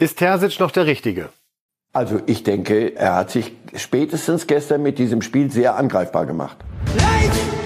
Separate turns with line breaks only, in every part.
Ist Terzic noch der Richtige?
Also ich denke, er hat sich spätestens gestern mit diesem Spiel sehr angreifbar gemacht. Leid!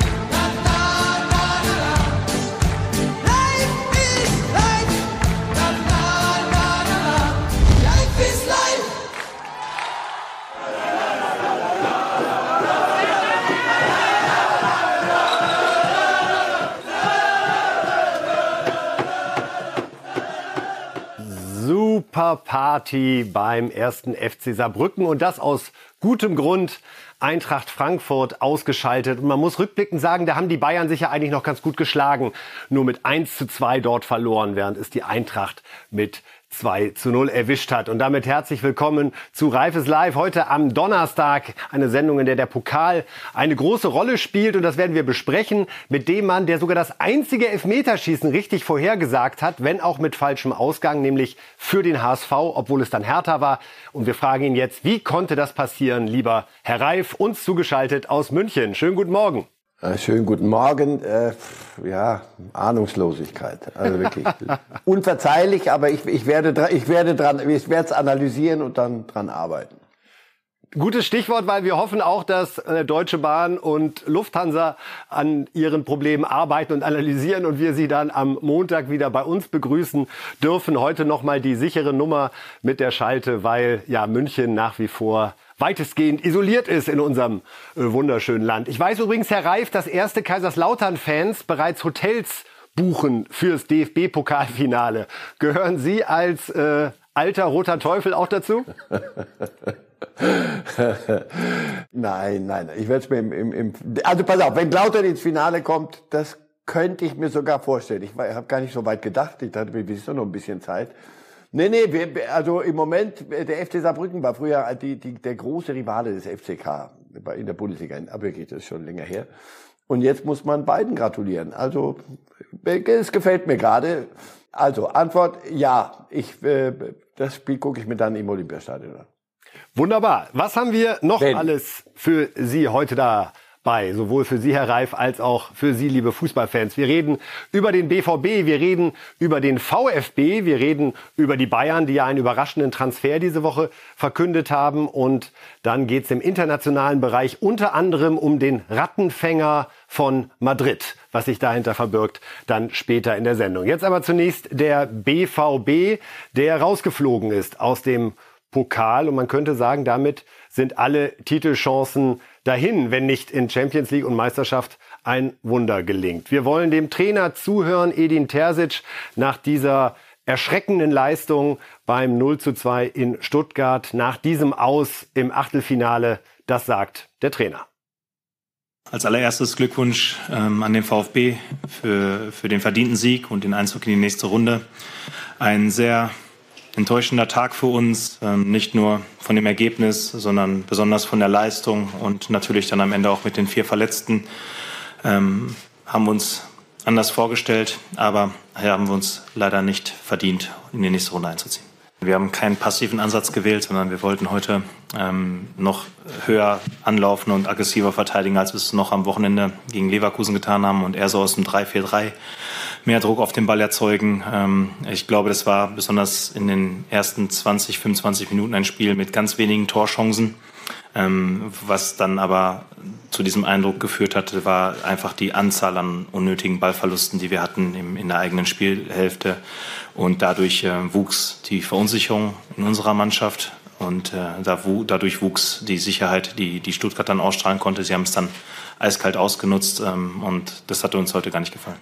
Party beim ersten FC Saarbrücken und das aus gutem Grund. Eintracht Frankfurt ausgeschaltet. Und man muss rückblickend sagen, da haben die Bayern sich ja eigentlich noch ganz gut geschlagen. Nur mit 1 zu 2 dort verloren, während es die Eintracht mit 2 zu 0 erwischt hat. Und damit herzlich willkommen zu Reifes Live. Heute am Donnerstag eine Sendung, in der der Pokal eine große Rolle spielt. Und das werden wir besprechen mit dem Mann, der sogar das einzige Elfmeterschießen richtig vorhergesagt hat, wenn auch mit falschem Ausgang, nämlich für den HSV, obwohl es dann härter war. Und wir fragen ihn jetzt, wie konnte das passieren, lieber Herr Reif, uns zugeschaltet aus München. Schönen guten Morgen.
Schönen guten Morgen. Äh, ja, Ahnungslosigkeit. Also wirklich unverzeihlich, aber ich, ich werde ich werde dran, ich werde es analysieren und dann dran arbeiten.
Gutes Stichwort, weil wir hoffen auch, dass äh, Deutsche Bahn und Lufthansa an ihren Problemen arbeiten und analysieren und wir sie dann am Montag wieder bei uns begrüßen dürfen. Heute nochmal die sichere Nummer mit der Schalte, weil ja München nach wie vor weitestgehend isoliert ist in unserem äh, wunderschönen Land. Ich weiß übrigens, Herr Reif, dass erste Kaiserslautern-Fans bereits Hotels buchen fürs DFB-Pokalfinale. Gehören Sie als äh, alter roter Teufel auch dazu?
nein, nein, ich werde es mir im, im, im, also pass auf, wenn Lautern ins Finale kommt, das könnte ich mir sogar vorstellen. Ich habe gar nicht so weit gedacht. Ich dachte, wir wissen noch ein bisschen Zeit. Nee, nee, wir, also im Moment, der FC Saarbrücken war früher die, die, der große Rivale des FCK in der Bundesliga, aber geht das schon länger her. Und jetzt muss man beiden gratulieren. Also, es gefällt mir gerade. Also, Antwort, ja. Ich, äh, das Spiel gucke ich mir dann im Olympiastadion an.
Wunderbar. Was haben wir noch Wenn. alles für Sie heute da bei, sowohl für Sie, Herr Reif, als auch für Sie, liebe Fußballfans. Wir reden über den BVB, wir reden über den VfB, wir reden über die Bayern, die ja einen überraschenden Transfer diese Woche verkündet haben. Und dann geht es im internationalen Bereich unter anderem um den Rattenfänger von Madrid, was sich dahinter verbirgt, dann später in der Sendung. Jetzt aber zunächst der BVB, der rausgeflogen ist aus dem Pokal. Und man könnte sagen, damit sind alle Titelchancen dahin, wenn nicht in Champions League und Meisterschaft ein Wunder gelingt. Wir wollen dem Trainer zuhören, Edin Terzic, nach dieser erschreckenden Leistung beim 0 zu 2 in Stuttgart, nach diesem Aus im Achtelfinale. Das sagt der Trainer.
Als allererstes Glückwunsch ähm, an den VfB für, für den verdienten Sieg und den Einzug in die nächste Runde. Ein sehr enttäuschender Tag für uns, ähm, nicht nur von dem Ergebnis, sondern besonders von der Leistung und natürlich dann am Ende auch mit den vier Verletzten. Ähm, haben wir uns anders vorgestellt, aber haben wir uns leider nicht verdient, in die nächste Runde einzuziehen. Wir haben keinen passiven Ansatz gewählt, sondern wir wollten heute ähm, noch höher anlaufen und aggressiver verteidigen, als wir es noch am Wochenende gegen Leverkusen getan haben und eher so aus dem 3-4-3 mehr Druck auf den Ball erzeugen. Ähm, ich glaube, das war besonders in den ersten 20, 25 Minuten ein Spiel mit ganz wenigen Torchancen. Ähm, was dann aber zu diesem Eindruck geführt hatte, war einfach die Anzahl an unnötigen Ballverlusten, die wir hatten in der eigenen Spielhälfte. Und dadurch äh, wuchs die Verunsicherung in unserer Mannschaft. Und äh, da, dadurch wuchs die Sicherheit, die, die Stuttgart dann ausstrahlen konnte. Sie haben es dann eiskalt ausgenutzt. Ähm, und das hatte uns heute gar nicht gefallen.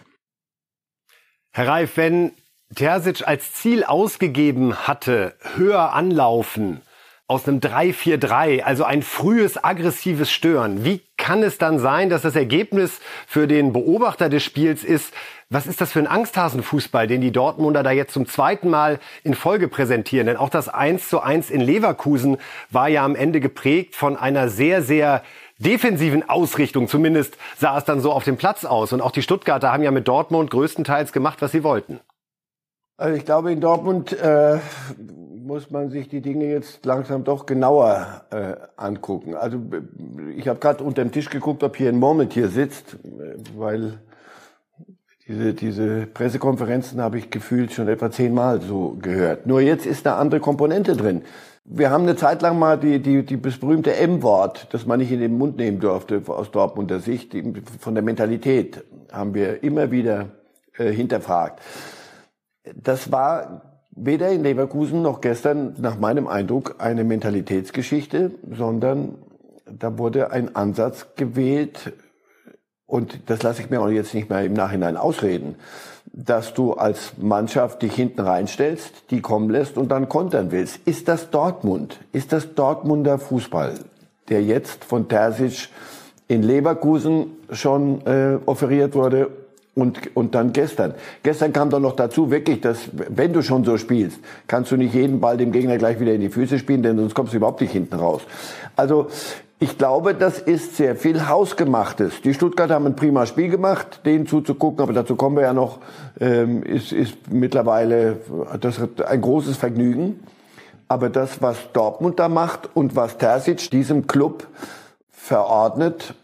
Herr Reif, wenn Terzic als Ziel ausgegeben hatte, höher anlaufen aus einem 3-4-3, also ein frühes aggressives Stören, wie kann es dann sein, dass das Ergebnis für den Beobachter des Spiels ist, was ist das für ein Angsthasenfußball, den die Dortmunder da jetzt zum zweiten Mal in Folge präsentieren? Denn auch das 1 zu 1 in Leverkusen war ja am Ende geprägt von einer sehr, sehr defensiven Ausrichtung. Zumindest sah es dann so auf dem Platz aus. Und auch die Stuttgarter haben ja mit Dortmund größtenteils gemacht, was sie wollten.
Also ich glaube, in Dortmund äh, muss man sich die Dinge jetzt langsam doch genauer äh, angucken. Also ich habe gerade unter dem Tisch geguckt, ob hier ein Moment hier sitzt, weil Diese, diese Pressekonferenzen habe ich gefühlt schon etwa zehnmal so gehört. Nur jetzt ist eine andere Komponente drin. Wir haben eine Zeit lang mal die, die, die das berühmte M-Wort, das man nicht in den Mund nehmen durfte aus Dortmunder Sicht, von der Mentalität haben wir immer wieder äh, hinterfragt. Das war weder in Leverkusen noch gestern nach meinem Eindruck eine Mentalitätsgeschichte, sondern da wurde ein Ansatz gewählt, und das lasse ich mir auch jetzt nicht mehr im Nachhinein ausreden, dass du als Mannschaft dich hinten reinstellst, die kommen lässt und dann kontern willst. Ist das Dortmund? Ist das Dortmunder Fußball, der jetzt von Terzic in Leverkusen schon äh, offeriert wurde und, und dann gestern. Gestern kam doch noch dazu wirklich, dass wenn du schon so spielst, kannst du nicht jeden Ball dem Gegner gleich wieder in die Füße spielen, denn sonst kommst du überhaupt nicht hinten raus. Also ich glaube, das ist sehr viel Hausgemachtes. Die Stuttgarter haben ein prima Spiel gemacht, denen zuzugucken, aber dazu kommen wir ja noch, ähm, ist, ist mittlerweile das ein großes Vergnügen. Aber das, was Dortmund da macht und was Terzic diesem Club verordnet,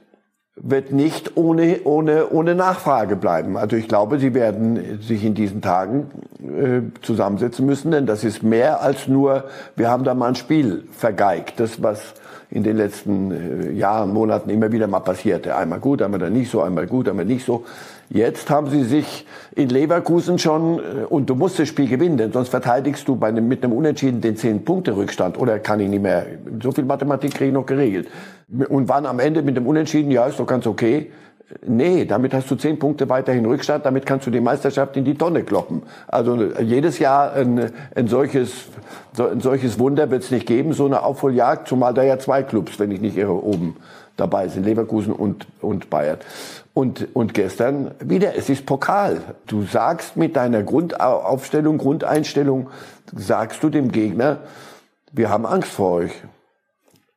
wird nicht ohne, ohne, ohne Nachfrage bleiben. Also ich glaube, sie werden sich in diesen Tagen äh, zusammensetzen müssen, denn das ist mehr als nur, wir haben da mal ein Spiel vergeigt. Das, was in den letzten äh, Jahren, Monaten immer wieder mal passierte. Einmal gut, einmal dann nicht so, einmal gut, einmal nicht so. Jetzt haben sie sich in Leverkusen schon, äh, und du musst das Spiel gewinnen, denn sonst verteidigst du bei einem, mit einem Unentschieden den 10-Punkte-Rückstand. Oder kann ich nicht mehr, so viel Mathematik kriege ich noch geregelt. Und waren am Ende mit dem Unentschieden, ja, ist doch ganz okay. Nee, damit hast du zehn Punkte weiterhin Rückstand, damit kannst du die Meisterschaft in die Tonne kloppen. Also jedes Jahr ein, ein solches, ein solches Wunder wird es nicht geben, so eine Aufholjagd, zumal da ja zwei Clubs, wenn ich nicht irre, oben dabei sind, Leverkusen und, und Bayern. Und, und gestern wieder, es ist Pokal. Du sagst mit deiner Grundaufstellung, Grundeinstellung, sagst du dem Gegner, wir haben Angst vor euch.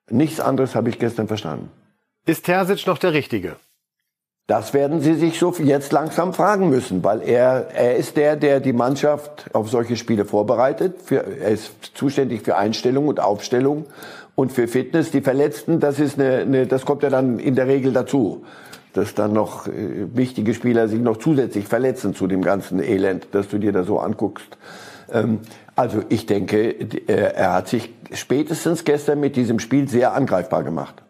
Nichts anderes habe ich gestern verstanden.
Ist Terzic noch der Richtige?
Das werden Sie sich so jetzt langsam fragen müssen, weil er, er ist der, der die Mannschaft auf solche Spiele vorbereitet. Für, er ist zuständig für Einstellung und Aufstellung und für Fitness. Die Verletzten, das ist eine, eine das kommt ja dann in der Regel dazu, dass dann noch äh, wichtige Spieler sich noch zusätzlich verletzen zu dem ganzen Elend, das du dir da so anguckst. Ähm, also ich denke, äh, er hat sich spätestens gestern mit diesem Spiel sehr angreifbar gemacht.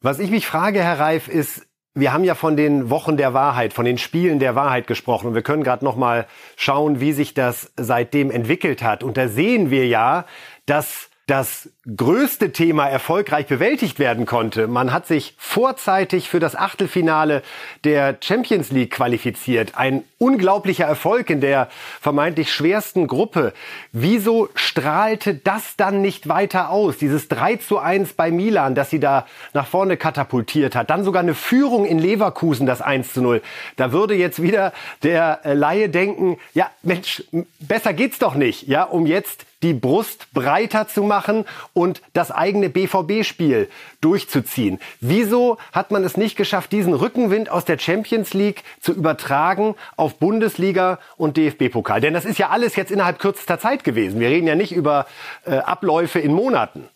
Was ich mich frage, Herr Reif, ist, wir haben ja von den Wochen der Wahrheit, von den Spielen der Wahrheit gesprochen und wir können gerade noch mal schauen, wie sich das seitdem entwickelt hat. Und da sehen wir ja, dass das größte Thema erfolgreich bewältigt werden konnte. Man hat sich vorzeitig für das Achtelfinale der Champions League qualifiziert. Ein unglaublicher Erfolg in der vermeintlich schwersten Gruppe. Wieso strahlte das dann nicht weiter aus? Dieses 3 zu 1 bei Milan, das sie da nach vorne katapultiert hat. Dann sogar eine Führung in Leverkusen, das 1 zu 0. Da würde jetzt wieder der Laie denken, ja Mensch, besser geht's doch nicht, ja, um jetzt die Brust breiter zu machen und das eigene BVB-Spiel durchzuziehen. Wieso hat man es nicht geschafft, diesen Rückenwind aus der Champions League zu übertragen auf Bundesliga und DFB-Pokal? Denn das ist ja alles jetzt innerhalb kürzester Zeit gewesen. Wir reden ja nicht über äh, Abläufe in Monaten.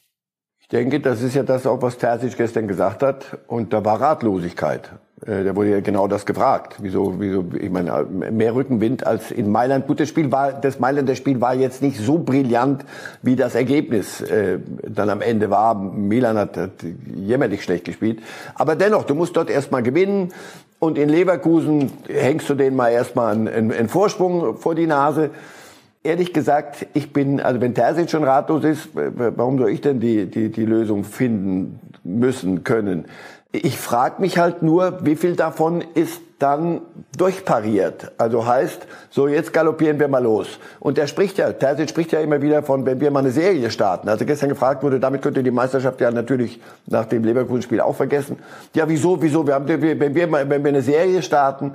Ich denke, das ist ja das auch, was Terzic gestern gesagt hat. Und da war Ratlosigkeit. Äh, da wurde ja genau das gefragt. Wieso, wieso, ich meine, mehr Rückenwind als in Mailand. Gut, das Spiel war, das Mailänder Spiel war jetzt nicht so brillant, wie das Ergebnis äh, dann am Ende war. Milan hat, hat jämmerlich schlecht gespielt. Aber dennoch, du musst dort erstmal gewinnen. Und in Leverkusen hängst du denen mal erstmal einen, einen, einen Vorsprung vor die Nase. Ehrlich gesagt, ich bin, also wenn Terzic schon ratlos ist, warum soll ich denn die, die, die Lösung finden müssen, können? Ich frage mich halt nur, wie viel davon ist dann durchpariert. Also heißt, so jetzt galoppieren wir mal los. Und er spricht ja, Terzic spricht ja immer wieder von, wenn wir mal eine Serie starten. Also gestern gefragt wurde, damit könnt ihr die Meisterschaft ja natürlich nach dem Leverkusen-Spiel auch vergessen. Ja, wieso, wieso? Wir haben, wenn wir, wenn wir eine Serie starten,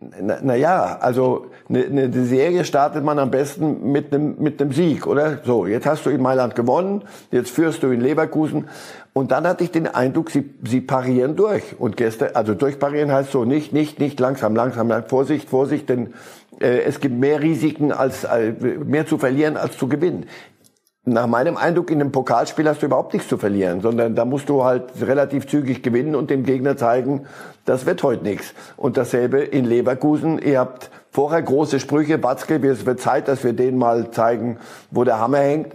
na, na ja, also eine, eine Serie startet man am besten mit einem mit einem Sieg, oder? So, jetzt hast du in Mailand gewonnen, jetzt führst du in Leverkusen und dann hatte ich den Eindruck, sie sie parieren durch und gestern, also durchparieren heißt so nicht nicht nicht langsam langsam, Vorsicht Vorsicht, denn äh, es gibt mehr Risiken als äh, mehr zu verlieren als zu gewinnen. Nach meinem Eindruck in einem Pokalspiel hast du überhaupt nichts zu verlieren, sondern da musst du halt relativ zügig gewinnen und dem Gegner zeigen, das wird heute nichts. Und dasselbe in Leverkusen. Ihr habt vorher große Sprüche, Batzke, es wird Zeit, dass wir denen mal zeigen, wo der Hammer hängt.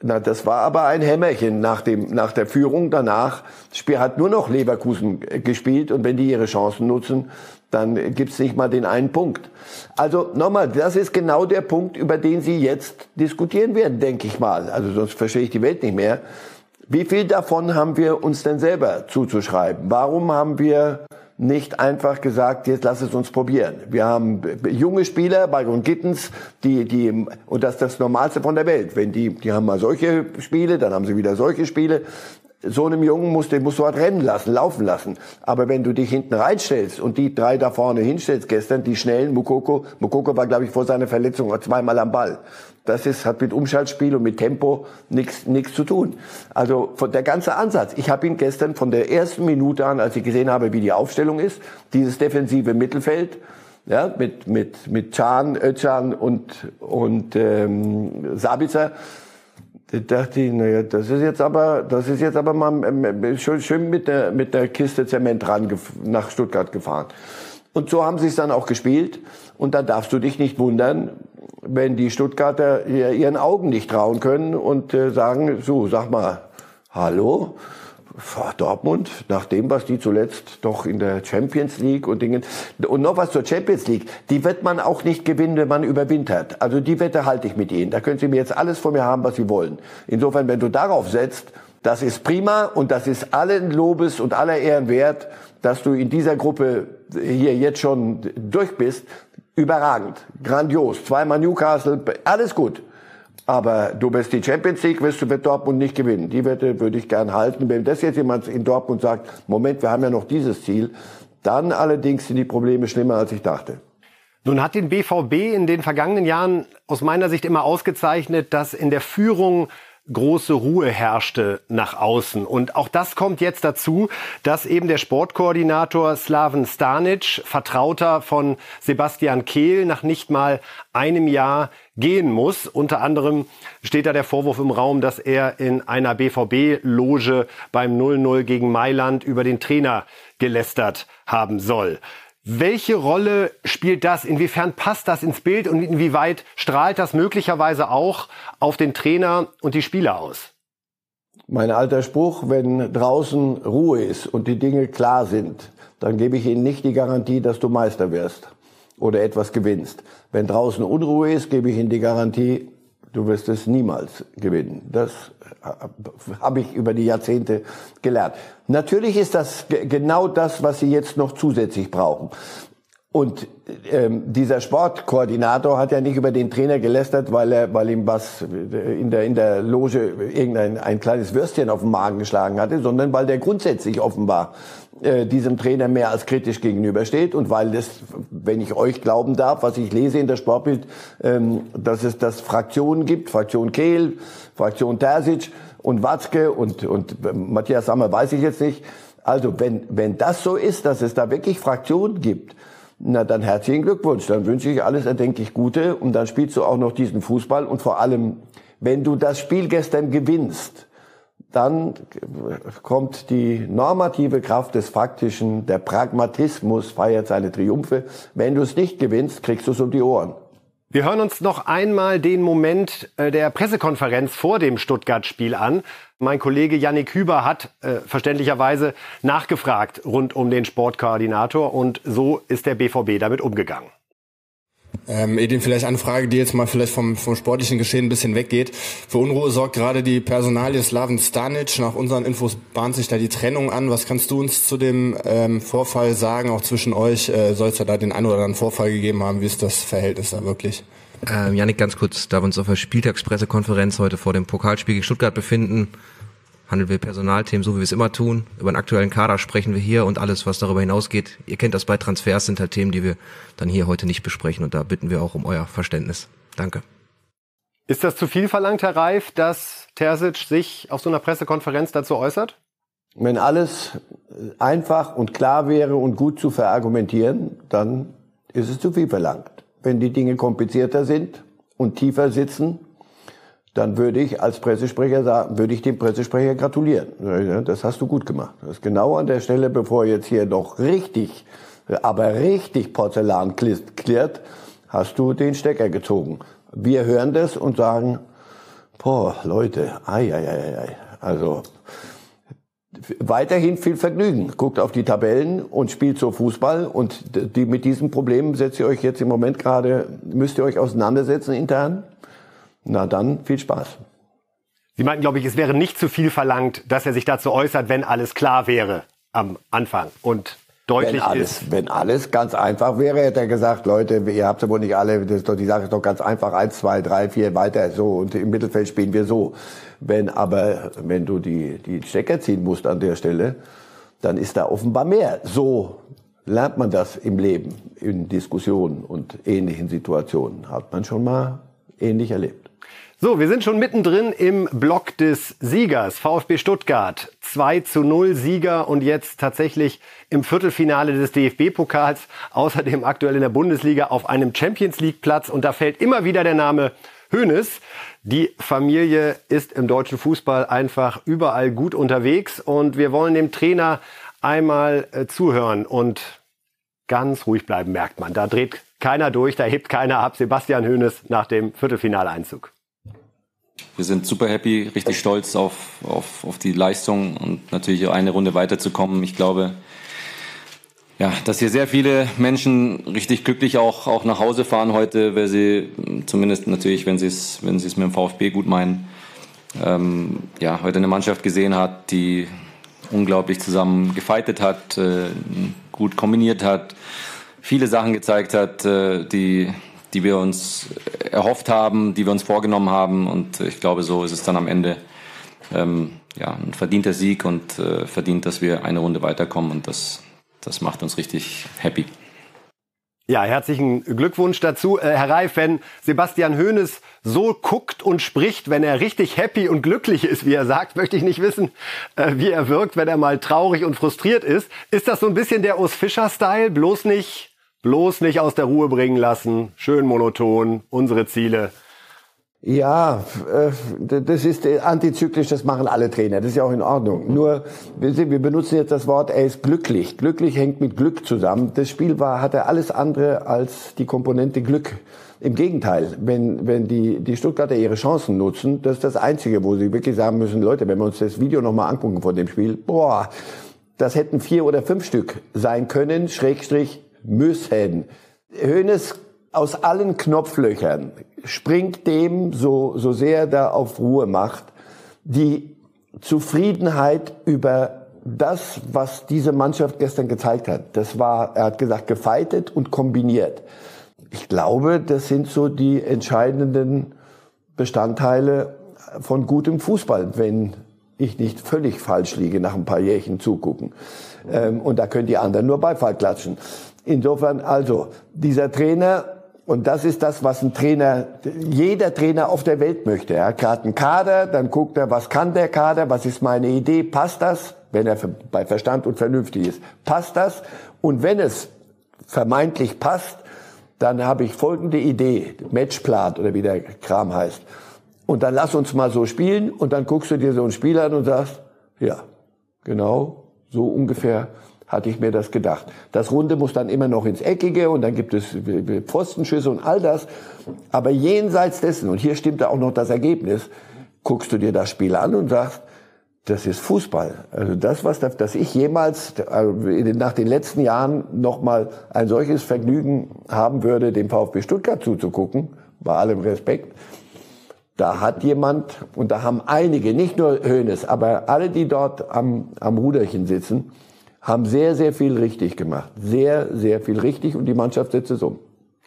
Na, das war aber ein Hämmerchen nach dem, nach der Führung. Danach Spiel hat nur noch Leverkusen gespielt und wenn die ihre Chancen nutzen, dann gibt's nicht mal den einen Punkt. Also nochmal, das ist genau der Punkt, über den Sie jetzt diskutieren werden, denke ich mal. Also sonst verstehe ich die Welt nicht mehr. Wie viel davon haben wir uns denn selber zuzuschreiben? Warum haben wir nicht einfach gesagt, jetzt lass es uns probieren. Wir haben junge Spieler, Byron Gittens, die, die, und das ist das Normalste von der Welt. Wenn die, die haben mal solche Spiele, dann haben sie wieder solche Spiele so einem Jungen musst, den musst du halt rennen lassen, laufen lassen. Aber wenn du dich hinten reinstellst und die drei da vorne hinstellst gestern, die schnellen, Mukoko, Mukoko war, glaube ich, vor seiner Verletzung zweimal am Ball. Das ist, hat mit Umschaltspiel und mit Tempo nichts nichts zu tun. Also von der ganze Ansatz. Ich habe ihn gestern von der ersten Minute an, als ich gesehen habe, wie die Aufstellung ist, dieses defensive Mittelfeld, ja, mit mit mit Can, Özcan und und ähm, Sabitzer da dachte ich, naja, das ist jetzt aber, das ist jetzt aber mal ähm, schön, schön mit der, mit der Kiste Zement ran nach Stuttgart gefahren. Und so haben sie es dann auch gespielt. Und da darfst du dich nicht wundern, wenn die Stuttgarter ihren Augen nicht trauen können und äh, sagen, so, sag mal, hallo, Dortmund, nach dem, was die zuletzt doch in der Champions League und Dingen, und noch was zur Champions League, die wird man auch nicht gewinnen, wenn man überwintert. Also die Wette halte ich mit Ihnen. Da können Sie mir jetzt alles von mir haben, was Sie wollen. Insofern, wenn du darauf setzt, das ist prima und das ist allen Lobes und aller Ehren wert, dass du in dieser Gruppe hier jetzt schon durch bist. Überragend, grandios. Zweimal Newcastle, alles gut. Aber du wirst die Champions League, wirst du mit Dortmund nicht gewinnen. Die Wette würde ich gern halten. Wenn das jetzt jemand in Dortmund sagt, Moment, wir haben ja noch dieses Ziel, dann allerdings sind die Probleme schlimmer, als ich dachte.
Nun hat den BVB in den vergangenen Jahren aus meiner Sicht immer ausgezeichnet, dass in der Führung große Ruhe herrschte nach außen. Und auch das kommt jetzt dazu, dass eben der Sportkoordinator Slaven Stanic, Vertrauter von Sebastian Kehl, nach nicht mal einem Jahr gehen muss. Unter anderem steht da der Vorwurf im Raum, dass er in einer BVB-Loge beim 0-0 gegen Mailand über den Trainer gelästert haben soll. Welche Rolle spielt das? Inwiefern passt das ins Bild und inwieweit strahlt das möglicherweise auch auf den Trainer und die Spieler aus?
Mein alter Spruch, wenn draußen Ruhe ist und die Dinge klar sind, dann gebe ich Ihnen nicht die Garantie, dass du Meister wirst oder etwas gewinnst. Wenn draußen Unruhe ist, gebe ich Ihnen die Garantie, du wirst es niemals gewinnen. Das habe ich über die Jahrzehnte gelernt. Natürlich ist das genau das, was Sie jetzt noch zusätzlich brauchen. Und ähm, dieser Sportkoordinator hat ja nicht über den Trainer gelästert, weil er, weil ihm was in der in der Loge irgendein ein kleines Würstchen auf den Magen geschlagen hatte, sondern weil der grundsätzlich offenbar äh, diesem Trainer mehr als kritisch gegenübersteht und weil das, wenn ich euch glauben darf, was ich lese in der Sportbild, ähm, dass es das Fraktionen gibt, Fraktion Kehl, Fraktion Terzic und Watzke und und Matthias Sammer weiß ich jetzt nicht. Also wenn wenn das so ist, dass es da wirklich Fraktionen gibt na, dann herzlichen Glückwunsch. Dann wünsche ich alles erdenklich Gute und dann spielst du auch noch diesen Fußball und vor allem, wenn du das Spiel gestern gewinnst, dann kommt die normative Kraft des Faktischen, der Pragmatismus feiert seine Triumphe. Wenn du es nicht gewinnst, kriegst du es um die Ohren.
Wir hören uns noch einmal den Moment äh, der Pressekonferenz vor dem Stuttgart-Spiel an. Mein Kollege Yannick Hüber hat äh, verständlicherweise nachgefragt rund um den Sportkoordinator und so ist der BVB damit umgegangen.
Ähm, Edin, vielleicht eine Frage, die jetzt mal vielleicht vom, vom sportlichen Geschehen ein bisschen weggeht. Für Unruhe sorgt gerade die Personalie Slaven Stanic. Nach unseren Infos bahnt sich da die Trennung an. Was kannst du uns zu dem ähm, Vorfall sagen, auch zwischen euch? Äh, Soll es ja da den einen oder anderen Vorfall gegeben haben? Wie ist das Verhältnis da wirklich?
Ähm, Janik, ganz kurz, da wir uns auf der Spieltagspressekonferenz heute vor dem Pokalspiel gegen Stuttgart befinden, handeln wir Personalthemen so, wie wir es immer tun. Über den aktuellen Kader sprechen wir hier und alles, was darüber hinausgeht. Ihr kennt das bei Transfers, sind halt Themen, die wir dann hier heute nicht besprechen und da bitten wir auch um euer Verständnis. Danke.
Ist das zu viel verlangt, Herr Reif, dass Terzic sich auf so einer Pressekonferenz dazu äußert?
Wenn alles einfach und klar wäre und gut zu verargumentieren, dann ist es zu viel verlangt. Wenn die Dinge komplizierter sind und tiefer sitzen, dann würde ich als Pressesprecher sagen, würde ich dem Pressesprecher gratulieren. Das hast du gut gemacht. Das ist genau an der Stelle, bevor jetzt hier noch richtig, aber richtig Porzellan klirrt, hast du den Stecker gezogen. Wir hören das und sagen, boah, Leute, ei, ei, ei, ei. Also, weiterhin viel Vergnügen. Guckt auf die Tabellen und spielt so Fußball. Und die, mit diesen Problemen setzt ihr euch jetzt im Moment gerade, müsst ihr euch auseinandersetzen intern. Na dann, viel Spaß.
Sie meinten, glaube ich, es wäre nicht zu viel verlangt, dass er sich dazu äußert, wenn alles klar wäre am Anfang und deutlich
wenn alles,
ist.
Wenn alles ganz einfach wäre, hätte er gesagt, Leute, ihr habt ja wohl nicht alle, das ist doch, die Sache ist doch ganz einfach, eins, zwei, drei, vier, weiter, so, und im Mittelfeld spielen wir so. Wenn aber, wenn du die, die Stecker ziehen musst an der Stelle, dann ist da offenbar mehr. So lernt man das im Leben, in Diskussionen und ähnlichen Situationen. Hat man schon mal ähnlich erlebt.
So, wir sind schon mittendrin im Block des Siegers. VfB Stuttgart 2 zu 0 Sieger und jetzt tatsächlich im Viertelfinale des DFB-Pokals. Außerdem aktuell in der Bundesliga auf einem Champions League Platz. Und da fällt immer wieder der Name Hoeneß. Die Familie ist im deutschen Fußball einfach überall gut unterwegs und wir wollen dem Trainer einmal äh, zuhören und ganz ruhig bleiben, merkt man. Da dreht keiner durch, da hebt keiner ab. Sebastian Hoeneß nach dem Viertelfinaleinzug.
Wir sind super happy, richtig stolz auf, auf, auf die Leistung und natürlich eine Runde weiterzukommen. Ich glaube, ja, dass hier sehr viele Menschen richtig glücklich auch, auch nach Hause fahren heute, weil sie zumindest natürlich, wenn sie es, wenn sie es mit dem VfB gut meinen, ähm, ja, heute eine Mannschaft gesehen hat, die unglaublich zusammen gefeitet hat, äh, gut kombiniert hat, viele Sachen gezeigt hat, äh, die, die wir uns erhofft haben, die wir uns vorgenommen haben. Und ich glaube, so ist es dann am Ende ähm, ja, ein verdienter Sieg und äh, verdient, dass wir eine Runde weiterkommen. Und das, das macht uns richtig happy.
Ja, herzlichen Glückwunsch dazu. Äh, Herr Reif, wenn Sebastian Hoeneß so guckt und spricht, wenn er richtig happy und glücklich ist, wie er sagt, möchte ich nicht wissen, äh, wie er wirkt, wenn er mal traurig und frustriert ist. Ist das so ein bisschen der Urs Fischer-Style? Bloß nicht bloß nicht aus der Ruhe bringen lassen, schön monoton, unsere Ziele.
Ja, äh, das ist antizyklisch, das machen alle Trainer, das ist ja auch in Ordnung. Nur, wir benutzen jetzt das Wort, er ist glücklich. Glücklich hängt mit Glück zusammen. Das Spiel war, hatte alles andere als die Komponente Glück. Im Gegenteil, wenn, wenn die, die Stuttgarter ihre Chancen nutzen, das ist das Einzige, wo sie wirklich sagen müssen, Leute, wenn wir uns das Video nochmal angucken von dem Spiel, boah, das hätten vier oder fünf Stück sein können, Schrägstrich müssen. Hönes aus allen Knopflöchern springt dem, so, so sehr da auf Ruhe macht, die Zufriedenheit über das, was diese Mannschaft gestern gezeigt hat. Das war, er hat gesagt, gefeitet und kombiniert. Ich glaube, das sind so die entscheidenden Bestandteile von gutem Fußball, wenn ich nicht völlig falsch liege nach ein paar Jährchen zugucken. Ähm, und da können die anderen nur Beifall klatschen. Insofern also, dieser Trainer, und das ist das, was ein Trainer, jeder Trainer auf der Welt möchte. Er hat gerade einen Kader, dann guckt er, was kann der Kader, was ist meine Idee, passt das, wenn er bei Verstand und vernünftig ist, passt das? Und wenn es vermeintlich passt, dann habe ich folgende Idee, Matchplan oder wie der Kram heißt. Und dann lass uns mal so spielen und dann guckst du dir so ein Spiel an und sagst, ja, genau, so ungefähr hatte ich mir das gedacht. Das Runde muss dann immer noch ins Eckige und dann gibt es Pfostenschüsse und all das. Aber jenseits dessen, und hier stimmt auch noch das Ergebnis, guckst du dir das Spiel an und sagst, das ist Fußball. Also das, was dass ich jemals äh, nach den letzten Jahren noch mal ein solches Vergnügen haben würde, dem VfB Stuttgart zuzugucken, bei allem Respekt, da hat jemand und da haben einige, nicht nur Hönes, aber alle, die dort am, am Ruderchen sitzen, haben sehr, sehr viel richtig gemacht. Sehr, sehr viel richtig und die Mannschaft setzt es um.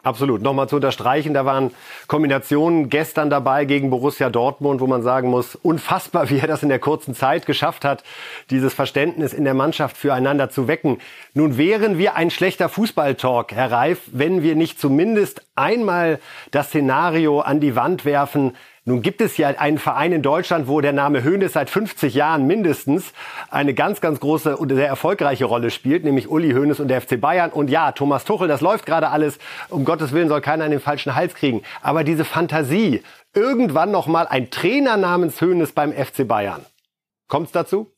Absolut. Nochmal zu unterstreichen, da waren Kombinationen gestern dabei gegen Borussia Dortmund, wo man sagen muss, unfassbar, wie er das in der kurzen Zeit geschafft hat, dieses Verständnis in der Mannschaft füreinander zu wecken. Nun wären wir ein schlechter Fußballtalk, Herr Reif, wenn wir nicht zumindest einmal das Szenario an die Wand werfen, nun gibt es ja einen Verein in Deutschland, wo der Name Hoeneß seit 50 Jahren mindestens eine ganz, ganz große und sehr erfolgreiche Rolle spielt, nämlich Uli Hoeneß und der FC Bayern. Und ja, Thomas Tuchel, das läuft gerade alles. Um Gottes Willen soll keiner in den falschen Hals kriegen. Aber diese Fantasie irgendwann noch mal ein Trainer namens Hoeneß beim FC Bayern. Kommt es dazu?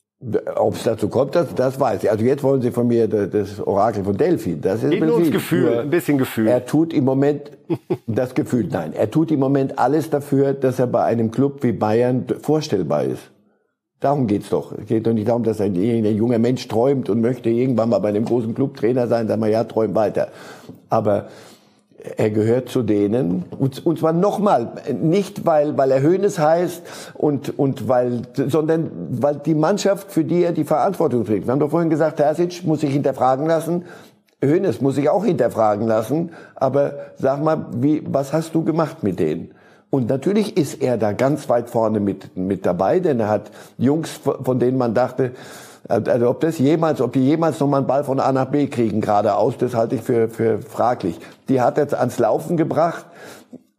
Ob es dazu kommt, das, das weiß ich. Also jetzt wollen Sie von mir das Orakel von Delphi. Das ist
nur ums Gefühl, ein bisschen Gefühl.
Er tut im Moment, das Gefühl, nein, er tut im Moment alles dafür, dass er bei einem Club wie Bayern vorstellbar ist. Darum geht's doch. Es geht doch nicht darum, dass ein, ein junger Mensch träumt und möchte irgendwann mal bei einem großen Club Trainer sein. Sagen wir, ja, träum weiter. Aber er gehört zu denen, und, und zwar nochmal, nicht weil, weil er Hönes heißt und, und weil, sondern weil die Mannschaft, für die er die Verantwortung trägt. Wir haben doch vorhin gesagt, Terzic muss sich hinterfragen lassen, Hönes muss sich auch hinterfragen lassen, aber sag mal, wie, was hast du gemacht mit denen? Und natürlich ist er da ganz weit vorne mit, mit dabei, denn er hat Jungs, von denen man dachte, also ob das jemals, ob die jemals noch mal einen Ball von A nach B kriegen geradeaus, das halte ich für, für fraglich. Die hat er ans Laufen gebracht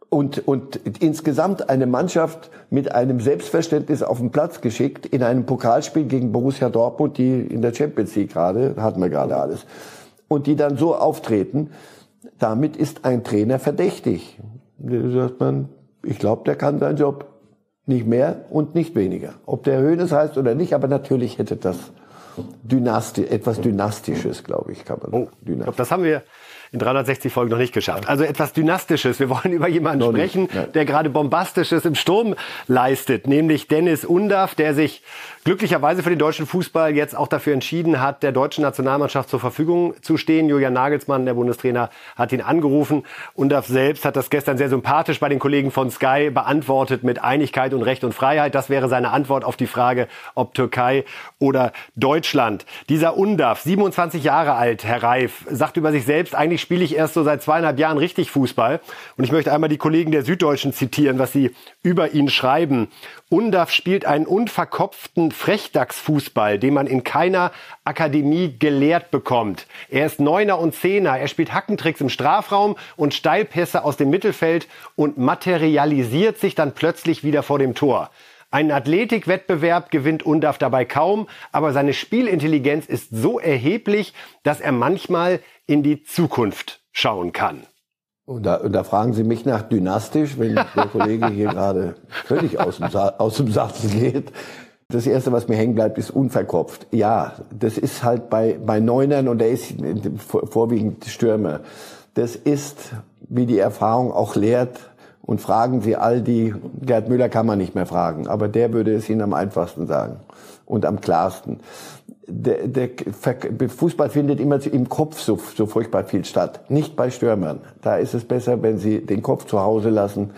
und, und insgesamt eine Mannschaft mit einem Selbstverständnis auf den Platz geschickt in einem Pokalspiel gegen Borussia Dortmund, die in der Champions League gerade, hatten wir gerade alles. Und die dann so auftreten, damit ist ein Trainer verdächtig. Da sagt man, ich glaube, der kann seinen Job. Nicht mehr und nicht weniger. Ob der Höhnes heißt oder nicht, aber natürlich hätte das Dynasti etwas Dynastisches, glaube ich, kann man.
Oh, ich glaub, das haben wir in 360 Folgen noch nicht geschafft. Also etwas Dynastisches. Wir wollen über jemanden noch sprechen, der gerade Bombastisches im Sturm leistet, nämlich Dennis Undaff, der sich glücklicherweise für den deutschen Fußball jetzt auch dafür entschieden hat, der deutschen Nationalmannschaft zur Verfügung zu stehen. Julian Nagelsmann, der Bundestrainer, hat ihn angerufen. Undaff selbst hat das gestern sehr sympathisch bei den Kollegen von Sky beantwortet mit Einigkeit und Recht und Freiheit. Das wäre seine Antwort auf die Frage, ob Türkei oder Deutschland. Dieser Undaff, 27 Jahre alt, Herr Reif, sagt über sich selbst, eigentlich spiele ich erst so seit zweieinhalb Jahren richtig Fußball. Und ich möchte einmal die Kollegen der Süddeutschen zitieren, was sie über ihn schreiben. Undaff spielt einen unverkopften Frechdachsfußball, den man in keiner Akademie gelehrt bekommt. Er ist Neuner und Zehner, er spielt Hackentricks im Strafraum und Steilpässe aus dem Mittelfeld und materialisiert sich dann plötzlich wieder vor dem Tor. Einen Athletikwettbewerb gewinnt Undaff dabei kaum, aber seine Spielintelligenz ist so erheblich, dass er manchmal in die Zukunft schauen kann.
Und da, und da fragen Sie mich nach dynastisch, wenn der Kollege hier gerade völlig aus dem, aus dem Satz geht. Das Erste, was mir hängen bleibt, ist unverkopft. Ja, das ist halt bei, bei Neunern und er ist vorwiegend Stürmer. Das ist, wie die Erfahrung auch lehrt, und fragen Sie all die, Gerd Müller kann man nicht mehr fragen, aber der würde es Ihnen am einfachsten sagen und am klarsten der, der Fußball findet immer im Kopf so, so furchtbar viel statt, nicht bei Stürmern. Da ist es besser, wenn sie den Kopf zu Hause lassen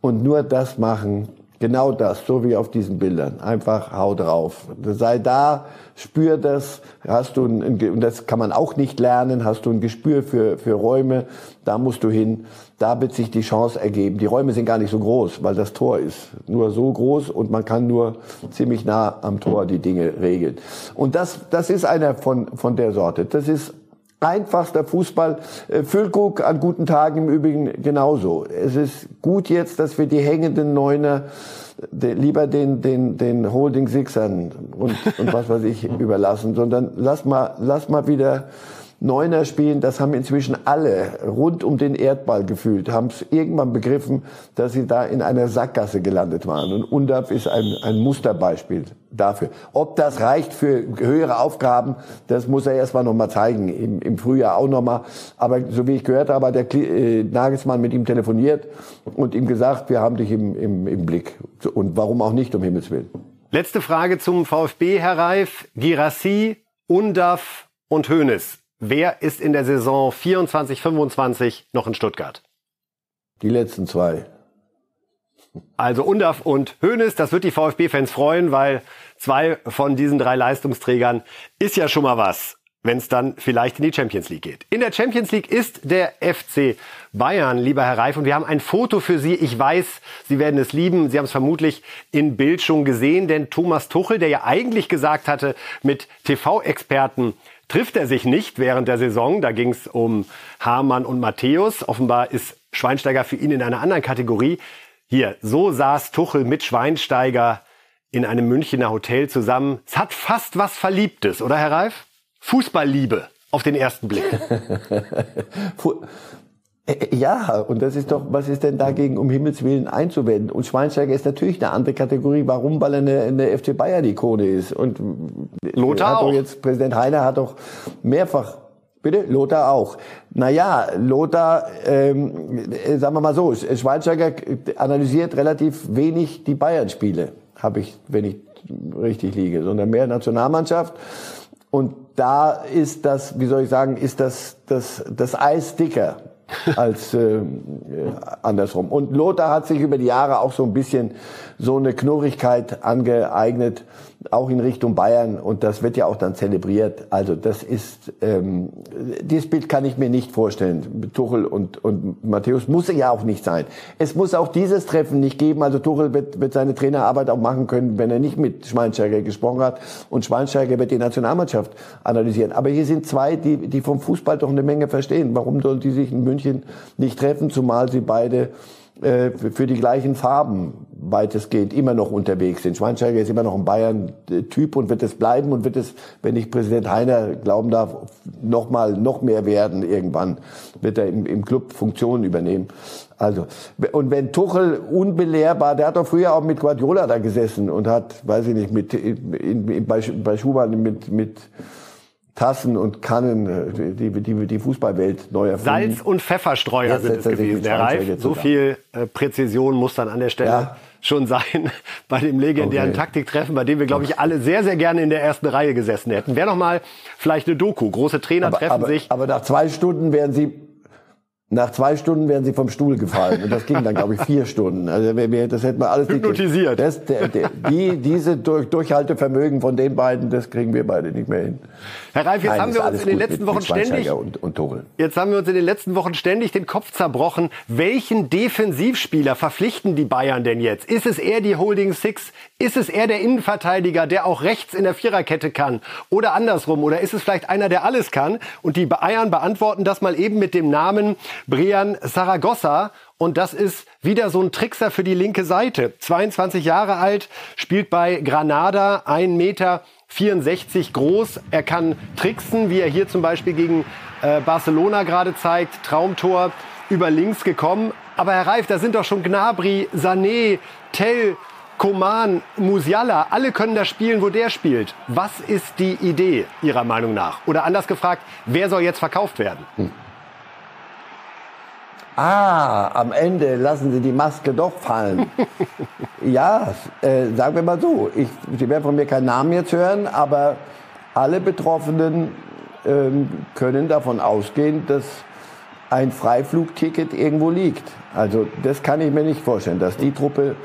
und nur das machen, Genau das, so wie auf diesen Bildern. Einfach hau drauf. Sei da, spür das, hast du ein, und das kann man auch nicht lernen, hast du ein Gespür für, für Räume, da musst du hin, da wird sich die Chance ergeben. Die Räume sind gar nicht so groß, weil das Tor ist nur so groß und man kann nur ziemlich nah am Tor die Dinge regeln. Und das, das ist einer von, von der Sorte. Das ist einfachster Fußball. Äh, Füllkrug an guten Tagen im Übrigen genauso. Es ist gut jetzt, dass wir die hängenden Neuner lieber den, den, den Holding Sixern und, und was weiß ich überlassen, sondern lass mal, lass mal wieder Neuner spielen, das haben inzwischen alle rund um den Erdball gefühlt, haben es irgendwann begriffen, dass sie da in einer Sackgasse gelandet waren. Und Undab ist ein, ein Musterbeispiel dafür. Ob das reicht für höhere Aufgaben, das muss er erst mal noch mal zeigen, im, im Frühjahr auch noch mal. Aber so wie ich gehört habe, hat der äh, Nagelsmann mit ihm telefoniert und ihm gesagt, wir haben dich im, im, im Blick. Und warum auch nicht, um Himmels Willen.
Letzte Frage zum VfB, Herr Reif. Girassi, Undaf und Hoeneß. Wer ist in der Saison 24, 25 noch in Stuttgart?
Die letzten zwei.
Also Undaf und Hoeneß, das wird die VfB-Fans freuen, weil zwei von diesen drei Leistungsträgern ist ja schon mal was, wenn es dann vielleicht in die Champions League geht. In der Champions League ist der FC Bayern, lieber Herr Reif, und wir haben ein Foto für Sie. Ich weiß, Sie werden es lieben. Sie haben es vermutlich in Bild schon gesehen, denn Thomas Tuchel, der ja eigentlich gesagt hatte, mit TV-Experten trifft er sich nicht während der Saison. Da ging es um Hamann und Matthäus. Offenbar ist Schweinsteiger für ihn in einer anderen Kategorie. Hier, so saß Tuchel mit Schweinsteiger in einem Münchner Hotel zusammen. Es hat fast was Verliebtes, oder Herr Reif? Fußballliebe auf den ersten Blick.
Äh, ja, und das ist doch, was ist denn dagegen um Himmels Willen einzuwenden? Und Schweinsteiger ist natürlich eine andere Kategorie. Warum? Weil er eine, eine FC Bayern-Ikone ist. Und
Lothar hat auch.
jetzt, Präsident Heiner hat doch mehrfach Bitte? Lothar auch. Naja, Lothar, ähm, sagen wir mal so, Schweinsteiger analysiert relativ wenig die Bayern-Spiele, habe ich, wenn ich richtig liege, sondern mehr Nationalmannschaft. Und da ist das, wie soll ich sagen, ist das, das, das Eis dicker als äh, andersrum. Und Lothar hat sich über die Jahre auch so ein bisschen so eine Knurrigkeit angeeignet, auch in Richtung Bayern. Und das wird ja auch dann zelebriert. Also das ist, ähm, dieses Bild kann ich mir nicht vorstellen. Tuchel und, und Matthäus muss ja auch nicht sein. Es muss auch dieses Treffen nicht geben. Also Tuchel wird, wird seine Trainerarbeit auch machen können, wenn er nicht mit Schweinsteiger gesprochen hat. Und Schweinsteiger wird die Nationalmannschaft analysieren. Aber hier sind zwei, die, die vom Fußball doch eine Menge verstehen. Warum sollen die sich in München nicht treffen, zumal sie beide äh, für die gleichen Farben weitestgehend immer noch unterwegs sind. Schweinsteiger ist immer noch ein Bayern-Typ und wird es bleiben und wird es, wenn ich Präsident Heiner glauben darf, noch mal noch mehr werden irgendwann. Wird er im, im Club Funktionen übernehmen. Also und wenn Tuchel unbelehrbar, der hat doch früher auch mit Guardiola da gesessen und hat, weiß ich nicht, mit in, in, bei, bei Schumann mit mit Tassen und Kannen äh, die, die, die Fußballwelt neu erfunden.
Salz- und Pfefferstreuer Jetzt sind es gewesen, Herr Reif. So viel äh, Präzision muss dann an der Stelle ja. schon sein bei dem legendären okay. Taktiktreffen, bei dem wir, glaube ich, alle sehr, sehr gerne in der ersten Reihe gesessen hätten. Wäre noch mal vielleicht eine Doku. Große Trainer
aber,
treffen
aber,
sich.
Aber nach zwei Stunden wären Sie nach zwei Stunden wären sie vom Stuhl gefallen. Und das ging dann, glaube ich, vier Stunden. Also das hätten wir alles
Hypnotisiert.
Das, der, der, die, diese durch, Durchhaltevermögen von den beiden, das kriegen wir beide nicht mehr hin.
Herr Reif, jetzt Nein, haben wir uns in den letzten Wochen ständig
und, und
jetzt haben wir uns in den letzten Wochen ständig den Kopf zerbrochen. Welchen Defensivspieler verpflichten die Bayern denn jetzt? Ist es eher die Holding Six? Ist es eher der Innenverteidiger, der auch rechts in der Viererkette kann? Oder andersrum? Oder ist es vielleicht einer, der alles kann? Und die Bayern beantworten das mal eben mit dem Namen Brian Saragossa. Und das ist wieder so ein Trickser für die linke Seite. 22 Jahre alt, spielt bei Granada, 1 Meter 64 groß. Er kann tricksen, wie er hier zum Beispiel gegen äh, Barcelona gerade zeigt. Traumtor über links gekommen. Aber Herr Reif, da sind doch schon Gnabry, Sané, Tell, Koman, Musiala, alle können da spielen, wo der spielt. Was ist die Idee Ihrer Meinung nach? Oder anders gefragt, wer soll jetzt verkauft werden? Hm.
Ah, am Ende lassen Sie die Maske doch fallen. ja, äh, sagen wir mal so. Ich, Sie werden von mir keinen Namen jetzt hören, aber alle Betroffenen ähm, können davon ausgehen, dass ein Freiflugticket irgendwo liegt. Also das kann ich mir nicht vorstellen, dass die Truppe,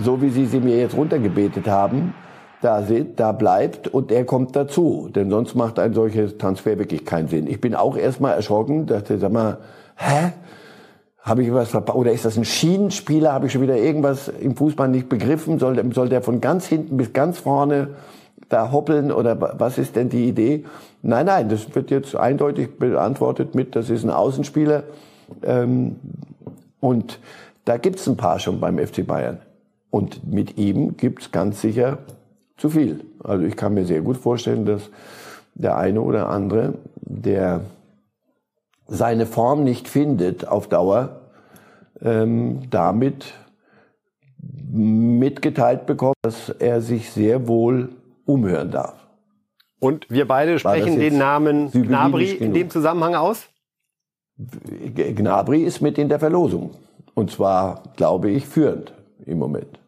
so wie Sie sie mir jetzt runtergebetet haben, da, sind, da bleibt und er kommt dazu. Denn sonst macht ein solches Transfer wirklich keinen Sinn. Ich bin auch erstmal erschrocken, dachte, sag mal, hä? Habe ich was verpasst? Oder ist das ein Schienenspieler? Habe ich schon wieder irgendwas im Fußball nicht begriffen? Soll, soll der von ganz hinten bis ganz vorne da hoppeln? Oder was ist denn die Idee? Nein, nein, das wird jetzt eindeutig beantwortet mit, das ist ein Außenspieler. Ähm, und da gibt's ein paar schon beim FC Bayern. Und mit ihm gibt's ganz sicher zu viel. Also ich kann mir sehr gut vorstellen, dass der eine oder andere, der seine Form nicht findet auf Dauer, ähm, damit mitgeteilt bekommt, dass er sich sehr wohl umhören darf.
Und wir beide sprechen den Namen Gnabry in dem Zusammenhang aus?
Gnabry ist mit in der Verlosung. Und zwar, glaube ich, führend im Moment.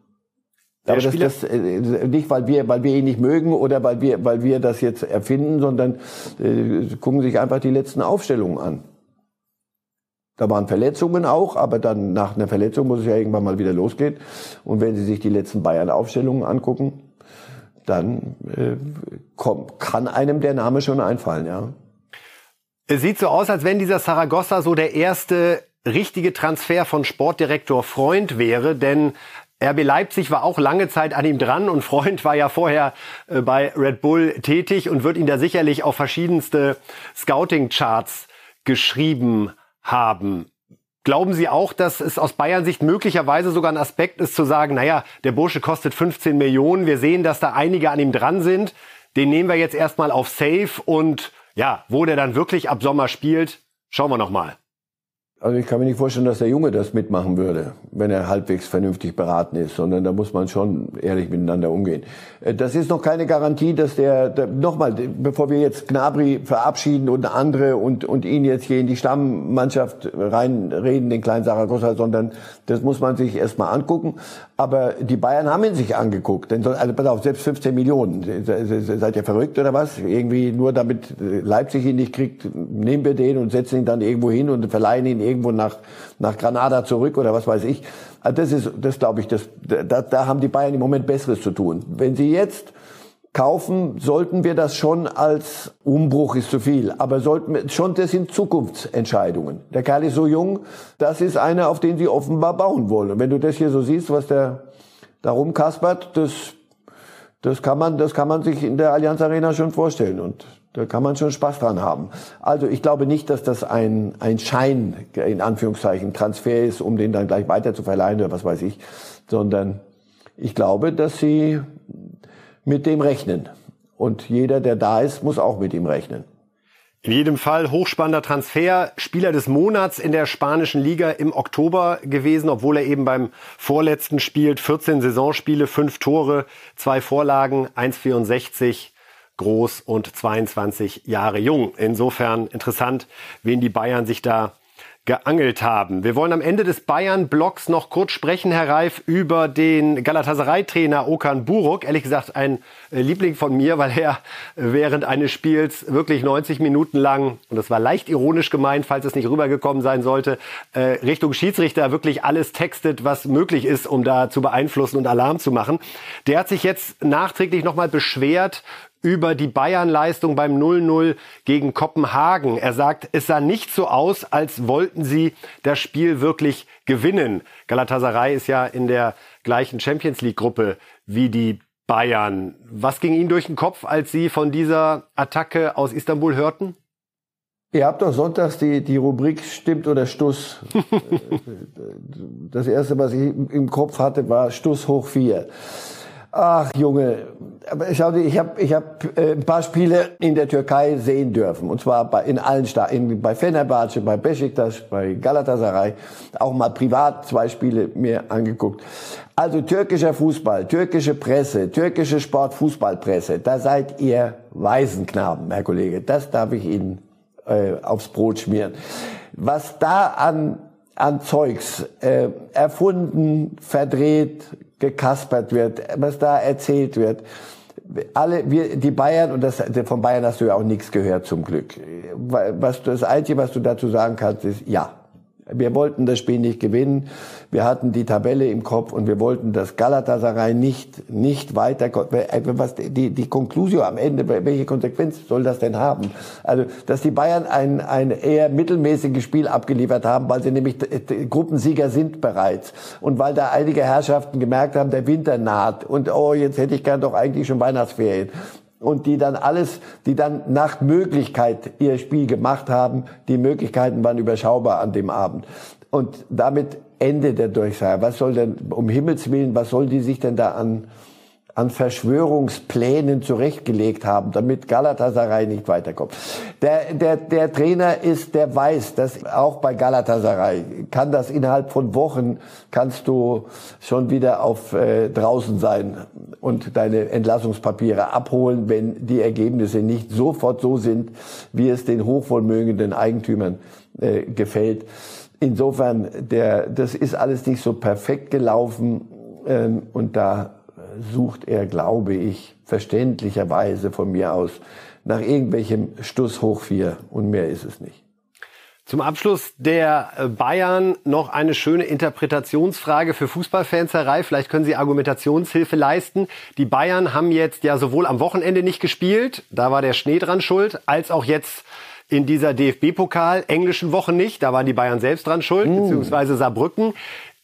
Aber das, das äh, nicht, weil wir, weil wir ihn nicht mögen oder weil wir, weil wir das jetzt erfinden, sondern äh, gucken sich einfach die letzten Aufstellungen an. Da waren Verletzungen auch, aber dann nach einer Verletzung muss es ja irgendwann mal wieder losgehen. Und wenn Sie sich die letzten Bayern-Aufstellungen angucken, dann äh, kommt, kann einem der Name schon einfallen, ja.
Es sieht so aus, als wenn dieser Saragossa so der erste richtige Transfer von Sportdirektor Freund wäre, denn RB Leipzig war auch lange Zeit an ihm dran und Freund war ja vorher äh, bei Red Bull tätig und wird ihn da sicherlich auf verschiedenste Scouting-Charts geschrieben haben. Glauben Sie auch, dass es aus Bayern Sicht möglicherweise sogar ein Aspekt ist zu sagen, naja, der Bursche kostet 15 Millionen, wir sehen, dass da einige an ihm dran sind, den nehmen wir jetzt erstmal auf Safe und ja, wo der dann wirklich ab Sommer spielt, schauen wir noch mal.
Also ich kann mir nicht vorstellen, dass der Junge das mitmachen würde, wenn er halbwegs vernünftig beraten ist, sondern da muss man schon ehrlich miteinander umgehen. Äh, das ist noch keine Garantie, dass der, der nochmal, bevor wir jetzt Gnabry verabschieden und andere und, und ihn jetzt hier in die Stammmannschaft reinreden, den kleinen Saragossa, sondern das muss man sich erstmal angucken. Aber die Bayern haben ihn sich angeguckt. Denn, also pass auf, selbst 15 Millionen. Seid ihr verrückt oder was? Irgendwie nur damit Leipzig ihn nicht kriegt, nehmen wir den und setzen ihn dann irgendwo hin und verleihen ihn irgendwo nach, nach Granada zurück oder was weiß ich. Also das ist, das glaube ich, das, da, da haben die Bayern im Moment Besseres zu tun. Wenn sie jetzt kaufen, sollten wir das schon als Umbruch ist zu viel, aber sollten wir schon, das sind Zukunftsentscheidungen. Der Kerl ist so jung, das ist einer, auf den sie offenbar bauen wollen. Und wenn du das hier so siehst, was der da rumkaspert, das, das kann man, das kann man sich in der Allianz Arena schon vorstellen und da kann man schon Spaß dran haben. Also ich glaube nicht, dass das ein, ein Schein, in Anführungszeichen, Transfer ist, um den dann gleich weiter zu verleihen oder was weiß ich, sondern ich glaube, dass sie mit dem rechnen. Und jeder, der da ist, muss auch mit ihm rechnen.
In jedem Fall hochspannender Transfer, Spieler des Monats in der spanischen Liga im Oktober gewesen, obwohl er eben beim vorletzten spielt. 14 Saisonspiele, 5 Tore, 2 Vorlagen, 1,64 groß und 22 Jahre jung. Insofern interessant, wen die Bayern sich da geangelt haben. Wir wollen am Ende des Bayern-Blocks noch kurz sprechen, Herr Reif, über den Galatasaray-Trainer Okan Buruk. Ehrlich gesagt ein äh, Liebling von mir, weil er während eines Spiels wirklich 90 Minuten lang, und das war leicht ironisch gemeint, falls es nicht rübergekommen sein sollte, äh, Richtung Schiedsrichter wirklich alles textet, was möglich ist, um da zu beeinflussen und Alarm zu machen. Der hat sich jetzt nachträglich nochmal beschwert über die Bayern-Leistung beim 0-0 gegen Kopenhagen. Er sagt, es sah nicht so aus, als wollten sie das Spiel wirklich gewinnen. Galatasaray ist ja in der gleichen Champions League-Gruppe wie die Bayern. Was ging Ihnen durch den Kopf, als Sie von dieser Attacke aus Istanbul hörten?
Ihr habt doch sonntags die, die Rubrik Stimmt oder Stuss. das erste, was ich im Kopf hatte, war Stuss hoch vier. Ach Junge, schau dir, ich habe ich hab, äh, ein paar Spiele in der Türkei sehen dürfen. Und zwar bei, in allen Stadien, bei Fenerbahce, bei Besiktas, bei Galatasaray. Auch mal privat zwei Spiele mir angeguckt. Also türkischer Fußball, türkische Presse, türkische Sportfußballpresse, da seid ihr Waisenknaben, Herr Kollege. Das darf ich Ihnen äh, aufs Brot schmieren. Was da an an Zeugs äh, erfunden, verdreht, gekaspert wird, was da erzählt wird. Alle, wir, die Bayern, und das, von Bayern hast du ja auch nichts gehört zum Glück. Was, das Einzige, was du dazu sagen kannst, ist ja. Wir wollten das Spiel nicht gewinnen. Wir hatten die Tabelle im Kopf und wir wollten das Galatasaray nicht, nicht weiter, was, die, die Conclusio am Ende, welche Konsequenz soll das denn haben? Also, dass die Bayern ein, ein eher mittelmäßiges Spiel abgeliefert haben, weil sie nämlich Gruppensieger sind bereits. Und weil da einige Herrschaften gemerkt haben, der Winter naht und oh, jetzt hätte ich gern doch eigentlich schon Weihnachtsferien und die dann alles, die dann nach Möglichkeit ihr Spiel gemacht haben. Die Möglichkeiten waren überschaubar an dem Abend. Und damit endet der Durchsage. Was soll denn, um Himmels Willen, was soll die sich denn da an, an Verschwörungsplänen zurechtgelegt haben, damit Galatasaray nicht weiterkommt. Der, der, der Trainer ist, der weiß, dass auch bei Galatasaray kann das innerhalb von Wochen, kannst du schon wieder auf äh, draußen sein und deine Entlassungspapiere abholen, wenn die Ergebnisse nicht sofort so sind, wie es den hochvermögenden Eigentümern äh, gefällt. Insofern, der, das ist alles nicht so perfekt gelaufen ähm, und da sucht er, glaube ich, verständlicherweise von mir aus nach irgendwelchem Stuss hoch vier und mehr ist es nicht.
Zum Abschluss der äh, Bayern noch eine schöne Interpretationsfrage für Fußballfans, Herr Reif. Vielleicht können Sie Argumentationshilfe leisten. Die Bayern haben jetzt ja sowohl am Wochenende nicht gespielt, da war der Schnee dran schuld, als auch jetzt in dieser DFB-Pokal englischen Woche nicht, da waren die Bayern selbst dran schuld, mm. beziehungsweise Saarbrücken.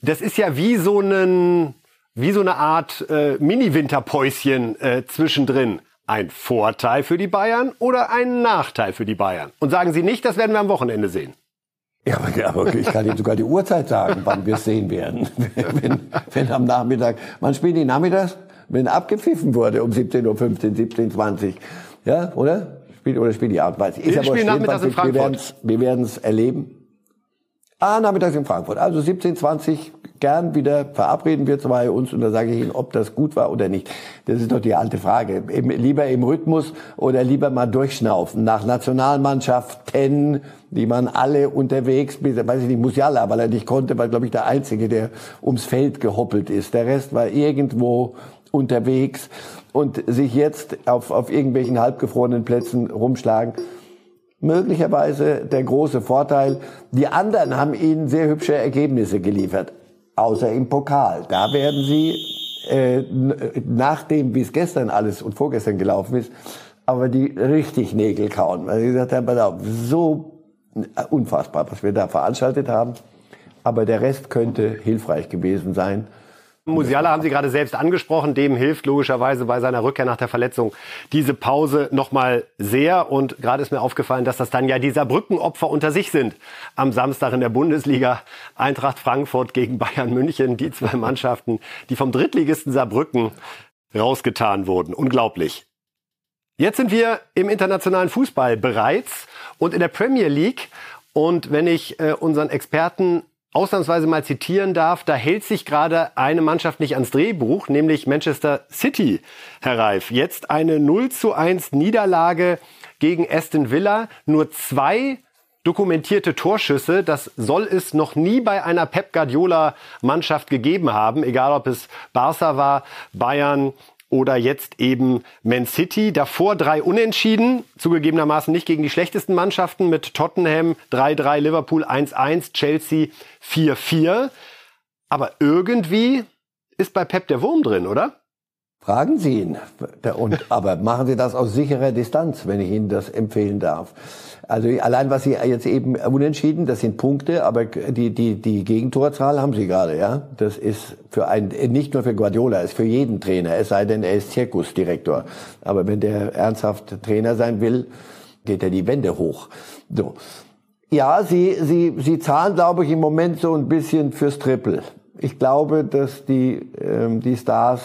Das ist ja wie so ein wie so eine Art äh, Mini-Winterpäuschen äh, zwischendrin. Ein Vorteil für die Bayern oder ein Nachteil für die Bayern? Und sagen Sie nicht, das werden wir am Wochenende sehen.
Ja, aber ich kann Ihnen sogar die Uhrzeit sagen, wann wir es sehen werden. wenn, wenn am Nachmittag, wann spielen die nachmittags? Wenn abgepfiffen wurde um 17.15 Uhr, 17.20 Uhr. Ja, oder? Spielt, oder spielt die Art, weiß ich.
Ist wir spielen nachmittags in Frankfurt.
Wir werden es erleben. Ah, nachmittags in Frankfurt. Also 17, 20, gern wieder verabreden wir zwei uns und dann sage ich Ihnen, ob das gut war oder nicht. Das ist doch die alte Frage. Im, lieber im Rhythmus oder lieber mal durchschnaufen. Nach Nationalmannschaften, die man alle unterwegs, weiß ich nicht, Musiala, weil er nicht konnte, war glaube ich der Einzige, der ums Feld gehoppelt ist. Der Rest war irgendwo unterwegs und sich jetzt auf, auf irgendwelchen halbgefrorenen Plätzen rumschlagen möglicherweise der große Vorteil. Die anderen haben ihnen sehr hübsche Ergebnisse geliefert, außer im Pokal. Da werden sie, äh, nachdem, wie es gestern alles und vorgestern gelaufen ist, aber die richtig Nägel kauen. Weil sie gesagt haben, pass so unfassbar, was wir da veranstaltet haben. Aber der Rest könnte hilfreich gewesen sein.
Musiala haben Sie gerade selbst angesprochen. Dem hilft logischerweise bei seiner Rückkehr nach der Verletzung diese Pause nochmal sehr. Und gerade ist mir aufgefallen, dass das dann ja dieser Brückenopfer unter sich sind. Am Samstag in der Bundesliga Eintracht Frankfurt gegen Bayern München. Die zwei Mannschaften, die vom Drittligisten Saarbrücken rausgetan wurden. Unglaublich. Jetzt sind wir im internationalen Fußball bereits und in der Premier League. Und wenn ich äh, unseren Experten ausnahmsweise mal zitieren darf, da hält sich gerade eine Mannschaft nicht ans Drehbuch, nämlich Manchester City, Herr Reif. Jetzt eine 0 zu 1 Niederlage gegen Aston Villa. Nur zwei dokumentierte Torschüsse. Das soll es noch nie bei einer Pep Guardiola Mannschaft gegeben haben, egal ob es Barca war, Bayern oder jetzt eben Man City. Davor drei Unentschieden, zugegebenermaßen nicht gegen die schlechtesten Mannschaften mit Tottenham 3-3, Liverpool 1-1, Chelsea 4-4. Aber irgendwie ist bei Pep der Wurm drin, oder?
Fragen Sie ihn. Und, aber machen Sie das aus sicherer Distanz, wenn ich Ihnen das empfehlen darf. Also allein was Sie jetzt eben unentschieden, das sind Punkte, aber die, die, die Gegentorzahl haben Sie gerade, ja. Das ist für ein, nicht nur für Guardiola, ist für jeden Trainer, es sei denn, er ist Zirkusdirektor. Aber wenn der ernsthaft Trainer sein will, geht er die Wände hoch. So. Ja, Sie, Sie, Sie zahlen, glaube ich, im Moment so ein bisschen fürs Triple. Ich glaube, dass die, ähm, die Stars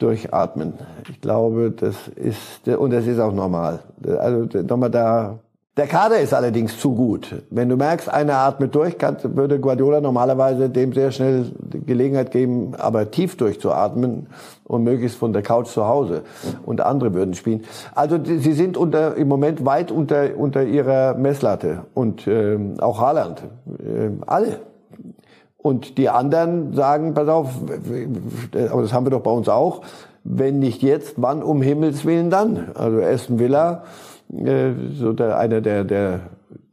durchatmen. Ich glaube, das ist, und das ist auch normal. Also nochmal da, der Kader ist allerdings zu gut. Wenn du merkst, einer atmet durch, kann, würde Guardiola normalerweise dem sehr schnell Gelegenheit geben, aber tief durchzuatmen und möglichst von der Couch zu Hause. Und andere würden spielen. Also sie sind unter, im Moment weit unter, unter ihrer Messlatte. Und ähm, auch Haaland. Äh, alle. Und die anderen sagen, pass auf, aber das haben wir doch bei uns auch, wenn nicht jetzt, wann um Himmels Willen dann? Also Aston Villa, äh, so der, einer der, der,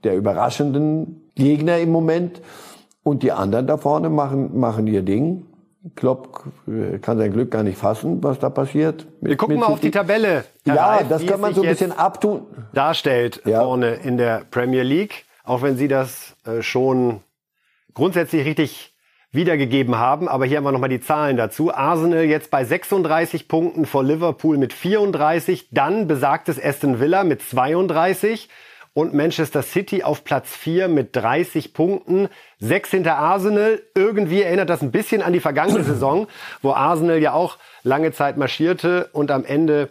der überraschenden Gegner im Moment. Und die anderen da vorne machen, machen ihr Ding. Klopp äh, kann sein Glück gar nicht fassen, was da passiert.
Mit, Wir gucken mal auf die Tabelle.
Herr ja, Reif, das kann man so ein bisschen abtun.
Darstellt ja. vorne in der Premier League, auch wenn Sie das äh, schon grundsätzlich richtig wiedergegeben haben. Aber hier haben wir nochmal die Zahlen dazu. Arsenal jetzt bei 36 Punkten vor Liverpool mit 34. Dann besagtes Aston Villa mit 32. Und Manchester City auf Platz 4 mit 30 Punkten. Sechs hinter Arsenal. Irgendwie erinnert das ein bisschen an die vergangene Saison, wo Arsenal ja auch lange Zeit marschierte und am Ende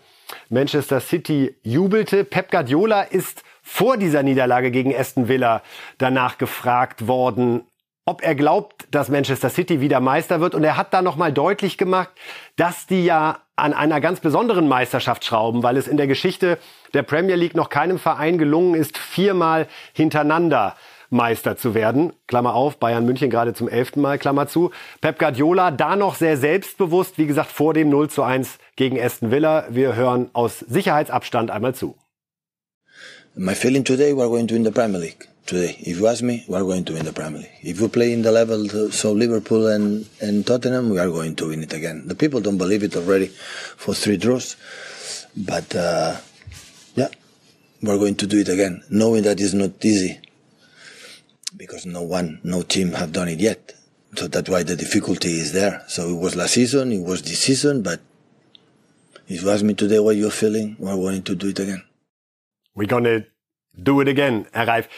Manchester City jubelte. Pep Guardiola ist vor dieser Niederlage gegen Aston Villa danach gefragt worden, ob er glaubt, dass Manchester City wieder Meister wird. Und er hat da nochmal deutlich gemacht, dass die ja an einer ganz besonderen Meisterschaft schrauben, weil es in der Geschichte der Premier League noch keinem Verein gelungen ist, viermal hintereinander Meister zu werden. Klammer auf, Bayern München gerade zum elften Mal, Klammer zu. Pep Guardiola da noch sehr selbstbewusst, wie gesagt, vor dem 0 zu 1 gegen Aston Villa. Wir hören aus Sicherheitsabstand einmal zu.
My feeling today, we're going to win the Premier League. Today. If you ask me, we are going to win the Premier League. If we play in the level, so Liverpool and, and Tottenham, we are going to win it again. The people don't believe it already for three draws, but uh, yeah, we're going to do it again, knowing that it's not easy because no one, no team have done it yet. So that's why the difficulty is there. So it was last season, it was this season, but if you ask me today what you're feeling, we're going to do it again.
We're gonna do it again, Reif.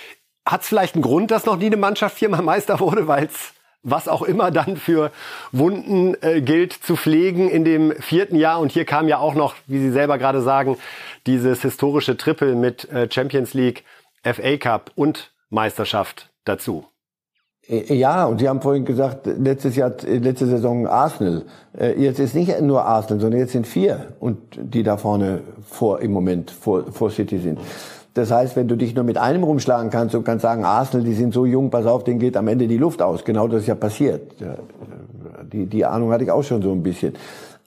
Hat es vielleicht einen Grund, dass noch nie eine Mannschaft viermal Meister wurde, weil es was auch immer dann für Wunden äh, gilt zu pflegen in dem vierten Jahr. Und hier kam ja auch noch, wie Sie selber gerade sagen, dieses historische Triple mit äh, Champions League, FA Cup und Meisterschaft dazu.
Äh, ja, und Sie haben vorhin gesagt, letztes Jahr, letzte Saison Arsenal. Äh, jetzt ist nicht nur Arsenal, sondern jetzt sind vier und die da vorne vor im Moment vor, vor City sind. Das heißt, wenn du dich nur mit einem rumschlagen kannst und kannst sagen, Arsenal, die sind so jung, pass auf, denen geht am Ende die Luft aus. Genau das ist ja passiert. Die, die Ahnung hatte ich auch schon so ein bisschen.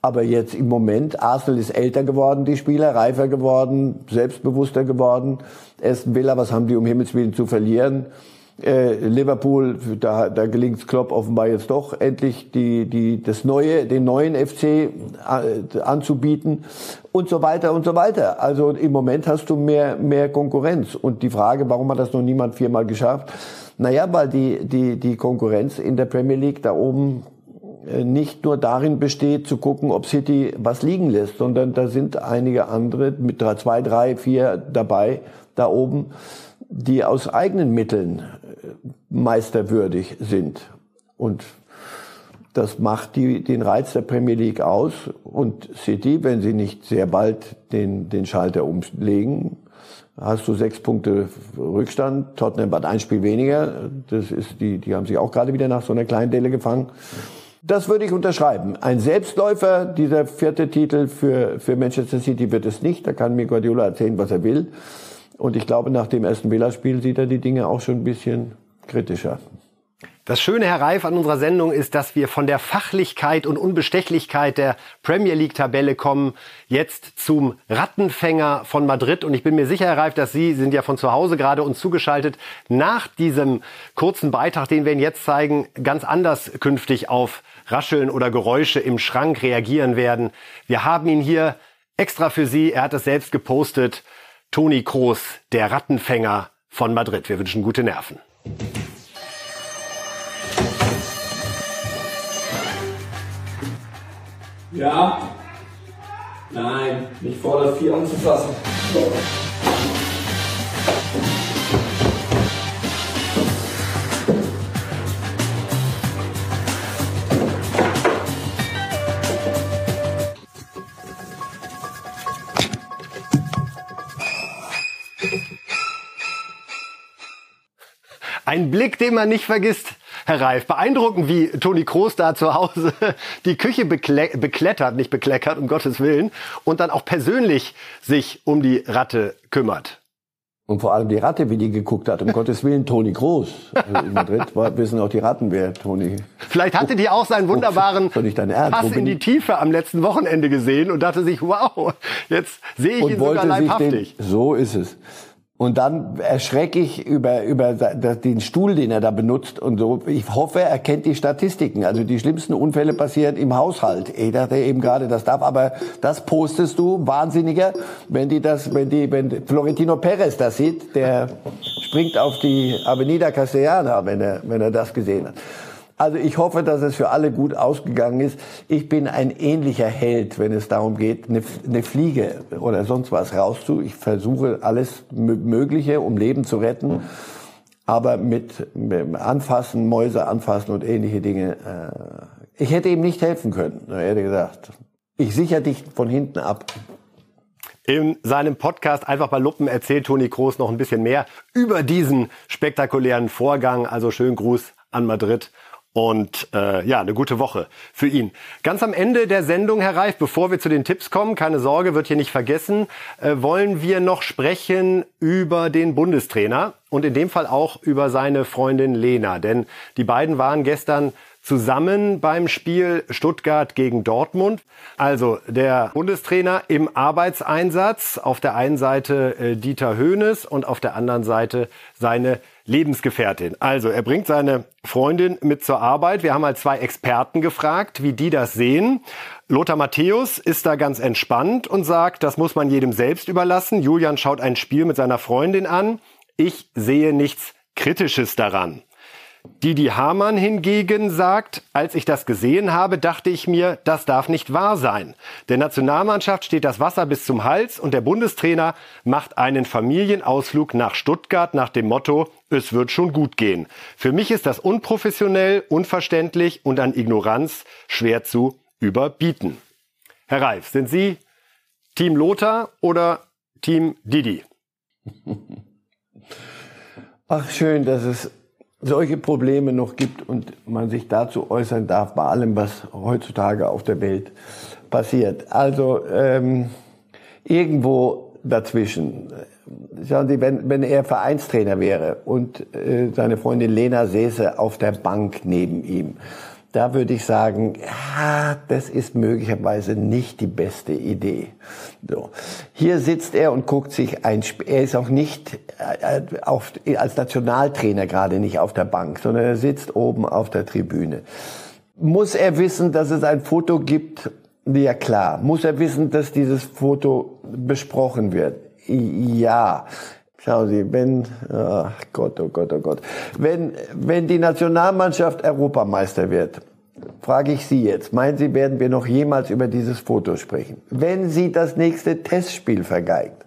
Aber jetzt im Moment, Arsenal ist älter geworden, die Spieler, reifer geworden, selbstbewusster geworden. Aston Villa, was haben die um Himmels Willen zu verlieren? Äh, Liverpool, da, da gelingt Klopp offenbar jetzt doch endlich die, die, das neue, den neuen FC äh, anzubieten und so weiter und so weiter. Also im Moment hast du mehr, mehr Konkurrenz. Und die Frage, warum hat das noch niemand viermal geschafft? Naja, weil die, die, die Konkurrenz in der Premier League da oben äh, nicht nur darin besteht, zu gucken, ob City was liegen lässt, sondern da sind einige andere mit drei, zwei, drei, vier dabei da oben, die aus eigenen Mitteln meisterwürdig sind. Und das macht die, den Reiz der Premier League aus. Und City, wenn sie nicht sehr bald den, den Schalter umlegen, hast du sechs Punkte Rückstand. Tottenham hat ein Spiel weniger. Das ist die, die haben sich auch gerade wieder nach so einer kleinen Delle gefangen. Das würde ich unterschreiben. Ein Selbstläufer, dieser vierte Titel für, für Manchester City wird es nicht. Da kann mir Guardiola erzählen, was er will. Und ich glaube, nach dem ersten Villa-Spiel sieht er die Dinge auch schon ein bisschen kritischer.
Das Schöne, Herr Reif, an unserer Sendung ist, dass wir von der Fachlichkeit und Unbestechlichkeit der Premier League-Tabelle kommen, jetzt zum Rattenfänger von Madrid. Und ich bin mir sicher, Herr Reif, dass Sie sind ja von zu Hause gerade uns zugeschaltet, nach diesem kurzen Beitrag, den wir Ihnen jetzt zeigen, ganz anders künftig auf Rascheln oder Geräusche im Schrank reagieren werden. Wir haben ihn hier extra für Sie, er hat es selbst gepostet, Toni Kroos, der Rattenfänger von Madrid. Wir wünschen gute Nerven.
Ja. Nein, nicht vor der 4 anzufassen.
Ein Blick, den man nicht vergisst, Herr Reif. Beeindruckend, wie Toni Kroos da zu Hause die Küche bekle beklettert, nicht bekleckert, um Gottes Willen, und dann auch persönlich sich um die Ratte kümmert.
Und vor allem die Ratte, wie die geguckt hat. Um Gottes Willen, Toni Groß. Also in Madrid war, wissen auch die Ratten, wer Toni.
Vielleicht hatte die auch seinen wunderbaren Pass in die Tiefe am letzten Wochenende gesehen und dachte sich, wow, jetzt sehe ich ihn sogar leibhaftig.
Den, so ist es. Und dann erschrecke ich über, über den Stuhl, den er da benutzt und so. Ich hoffe, er kennt die Statistiken. Also die schlimmsten Unfälle passieren im Haushalt. Ich dachte eben gerade, das darf, aber das postest du, Wahnsinniger, wenn die das, wenn die, wenn Florentino Perez das sieht, der springt auf die Avenida Castellana, wenn er, wenn er das gesehen hat. Also ich hoffe, dass es für alle gut ausgegangen ist. Ich bin ein ähnlicher Held, wenn es darum geht, eine, Fliege oder sonst was rauszu. Ich versuche alles Mögliche, um Leben zu retten. Aber mit, Anfassen, Mäuse anfassen und ähnliche Dinge. Äh, ich hätte ihm nicht helfen können. Er hätte gesagt, ich sichere dich von hinten ab.
In seinem Podcast Einfach bei Luppen erzählt Toni Kroos noch ein bisschen mehr über diesen spektakulären Vorgang. Also schönen Gruß an Madrid und äh, ja, eine gute Woche für ihn. Ganz am Ende der Sendung, Herr Reif, bevor wir zu den Tipps kommen, keine Sorge, wird hier nicht vergessen, äh, wollen wir noch sprechen über den Bundestrainer und in dem Fall auch über seine Freundin Lena. Denn die beiden waren gestern zusammen beim Spiel Stuttgart gegen Dortmund. Also der Bundestrainer im Arbeitseinsatz. Auf der einen Seite äh, Dieter Höhnes und auf der anderen Seite seine Lebensgefährtin. Also er bringt seine Freundin mit zur Arbeit. Wir haben halt zwei Experten gefragt, wie die das sehen. Lothar Matthäus ist da ganz entspannt und sagt, das muss man jedem selbst überlassen. Julian schaut ein Spiel mit seiner Freundin an. Ich sehe nichts Kritisches daran. Didi Hamann hingegen sagt, als ich das gesehen habe, dachte ich mir, das darf nicht wahr sein. Der Nationalmannschaft steht das Wasser bis zum Hals und der Bundestrainer macht einen Familienausflug nach Stuttgart nach dem Motto, es wird schon gut gehen. Für mich ist das unprofessionell, unverständlich und an Ignoranz schwer zu überbieten. Herr Reif, sind Sie Team Lothar oder Team Didi?
Ach schön, dass es solche Probleme noch gibt und man sich dazu äußern darf bei allem, was heutzutage auf der Welt passiert. Also ähm, irgendwo dazwischen. Schauen Sie, wenn, wenn er Vereinstrainer wäre und äh, seine Freundin Lena säße auf der Bank neben ihm, da würde ich sagen, ja, das ist möglicherweise nicht die beste Idee. So. Hier sitzt er und guckt sich ein Spiel. Er ist auch nicht äh, auf, als Nationaltrainer gerade nicht auf der Bank, sondern er sitzt oben auf der Tribüne. Muss er wissen, dass es ein Foto gibt? Ja klar. Muss er wissen, dass dieses Foto besprochen wird? Ja. Schauen Sie, wenn, ach Gott, oh Gott, oh Gott, wenn, wenn die Nationalmannschaft Europameister wird, frage ich Sie jetzt, meinen Sie, werden wir noch jemals über dieses Foto sprechen? Wenn sie das nächste Testspiel vergeigt,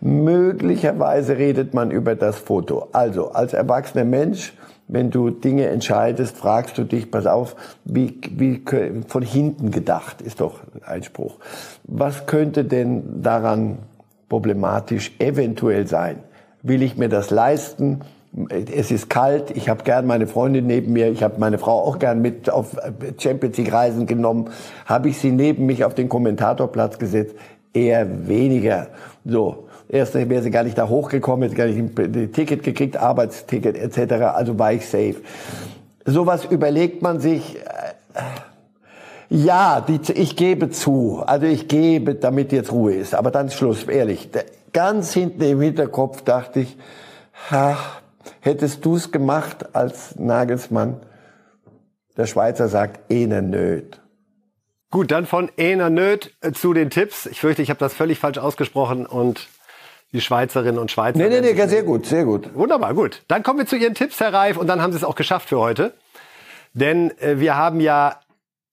möglicherweise redet man über das Foto. Also, als erwachsener Mensch, wenn du Dinge entscheidest, fragst du dich, pass auf, wie, wie von hinten gedacht, ist doch ein Spruch. Was könnte denn daran problematisch eventuell sein. Will ich mir das leisten? Es ist kalt, ich habe gern meine Freundin neben mir, ich habe meine Frau auch gern mit auf Champions League Reisen genommen. Habe ich sie neben mich auf den Kommentatorplatz gesetzt? Eher weniger. So, erst wäre sie gar nicht da hochgekommen, hätte gar nicht ein Ticket gekriegt, Arbeitsticket etc. Also war ich safe. Sowas überlegt man sich. Äh, ja, die, ich gebe zu. Also ich gebe, damit jetzt Ruhe ist. Aber dann Schluss, ehrlich. Ganz hinten im Hinterkopf dachte ich, ha, hättest du es gemacht als Nagelsmann? Der Schweizer sagt, ene nöt.
Gut, dann von Ener Nöt zu den Tipps. Ich fürchte, ich habe das völlig falsch ausgesprochen und die Schweizerinnen und Schweizer.
Nee, nee, nee, sehr gut, sehr gut.
Wunderbar, gut. Dann kommen wir zu Ihren Tipps, Herr Reif, und dann haben Sie es auch geschafft für heute. Denn äh, wir haben ja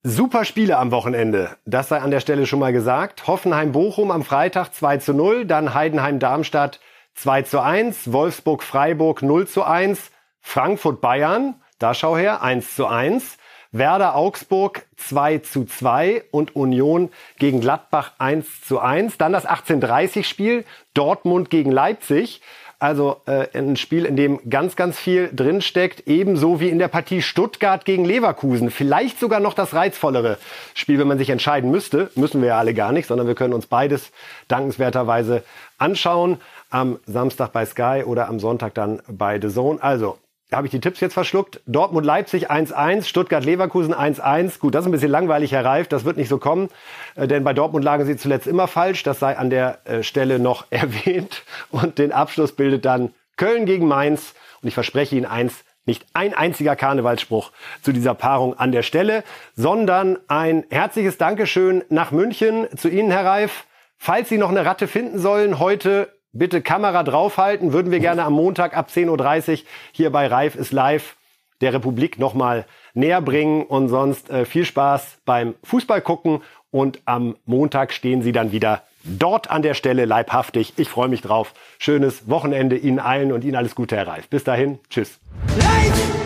Super Spiele am Wochenende. Das sei an der Stelle schon mal gesagt. Hoffenheim-Bochum am Freitag 2 zu 0, dann Heidenheim-Darmstadt 2 zu 1, Wolfsburg-Freiburg 0 zu 1, Frankfurt-Bayern, da schau her, 1 zu 1, Werder-Augsburg 2 zu 2 und Union gegen Gladbach 1 zu 1. Dann das 18:30-Spiel Dortmund gegen Leipzig. Also äh, ein Spiel, in dem ganz, ganz viel drinsteckt, ebenso wie in der Partie Stuttgart gegen Leverkusen. Vielleicht sogar noch das reizvollere Spiel, wenn man sich entscheiden müsste. Müssen wir ja alle gar nicht, sondern wir können uns beides dankenswerterweise anschauen. Am Samstag bei Sky oder am Sonntag dann bei The Zone. Also habe ich die Tipps jetzt verschluckt. Dortmund Leipzig 1-1, Stuttgart Leverkusen 1-1. Gut, das ist ein bisschen langweilig, Herr Reif, das wird nicht so kommen, äh, denn bei Dortmund lagen sie zuletzt immer falsch, das sei an der äh, Stelle noch erwähnt und den Abschluss bildet dann Köln gegen Mainz und ich verspreche Ihnen eins, nicht ein einziger Karnevalsspruch zu dieser Paarung an der Stelle, sondern ein herzliches Dankeschön nach München zu Ihnen, Herr Reif. Falls Sie noch eine Ratte finden sollen, heute bitte Kamera draufhalten. Würden wir gerne am Montag ab 10.30 Uhr hier bei Reif ist live der Republik nochmal näher bringen. Und sonst äh, viel Spaß beim Fußball gucken. Und am Montag stehen Sie dann wieder dort an der Stelle leibhaftig. Ich freue mich drauf. Schönes Wochenende Ihnen allen und Ihnen alles Gute, Herr Reif. Bis dahin. Tschüss. Life!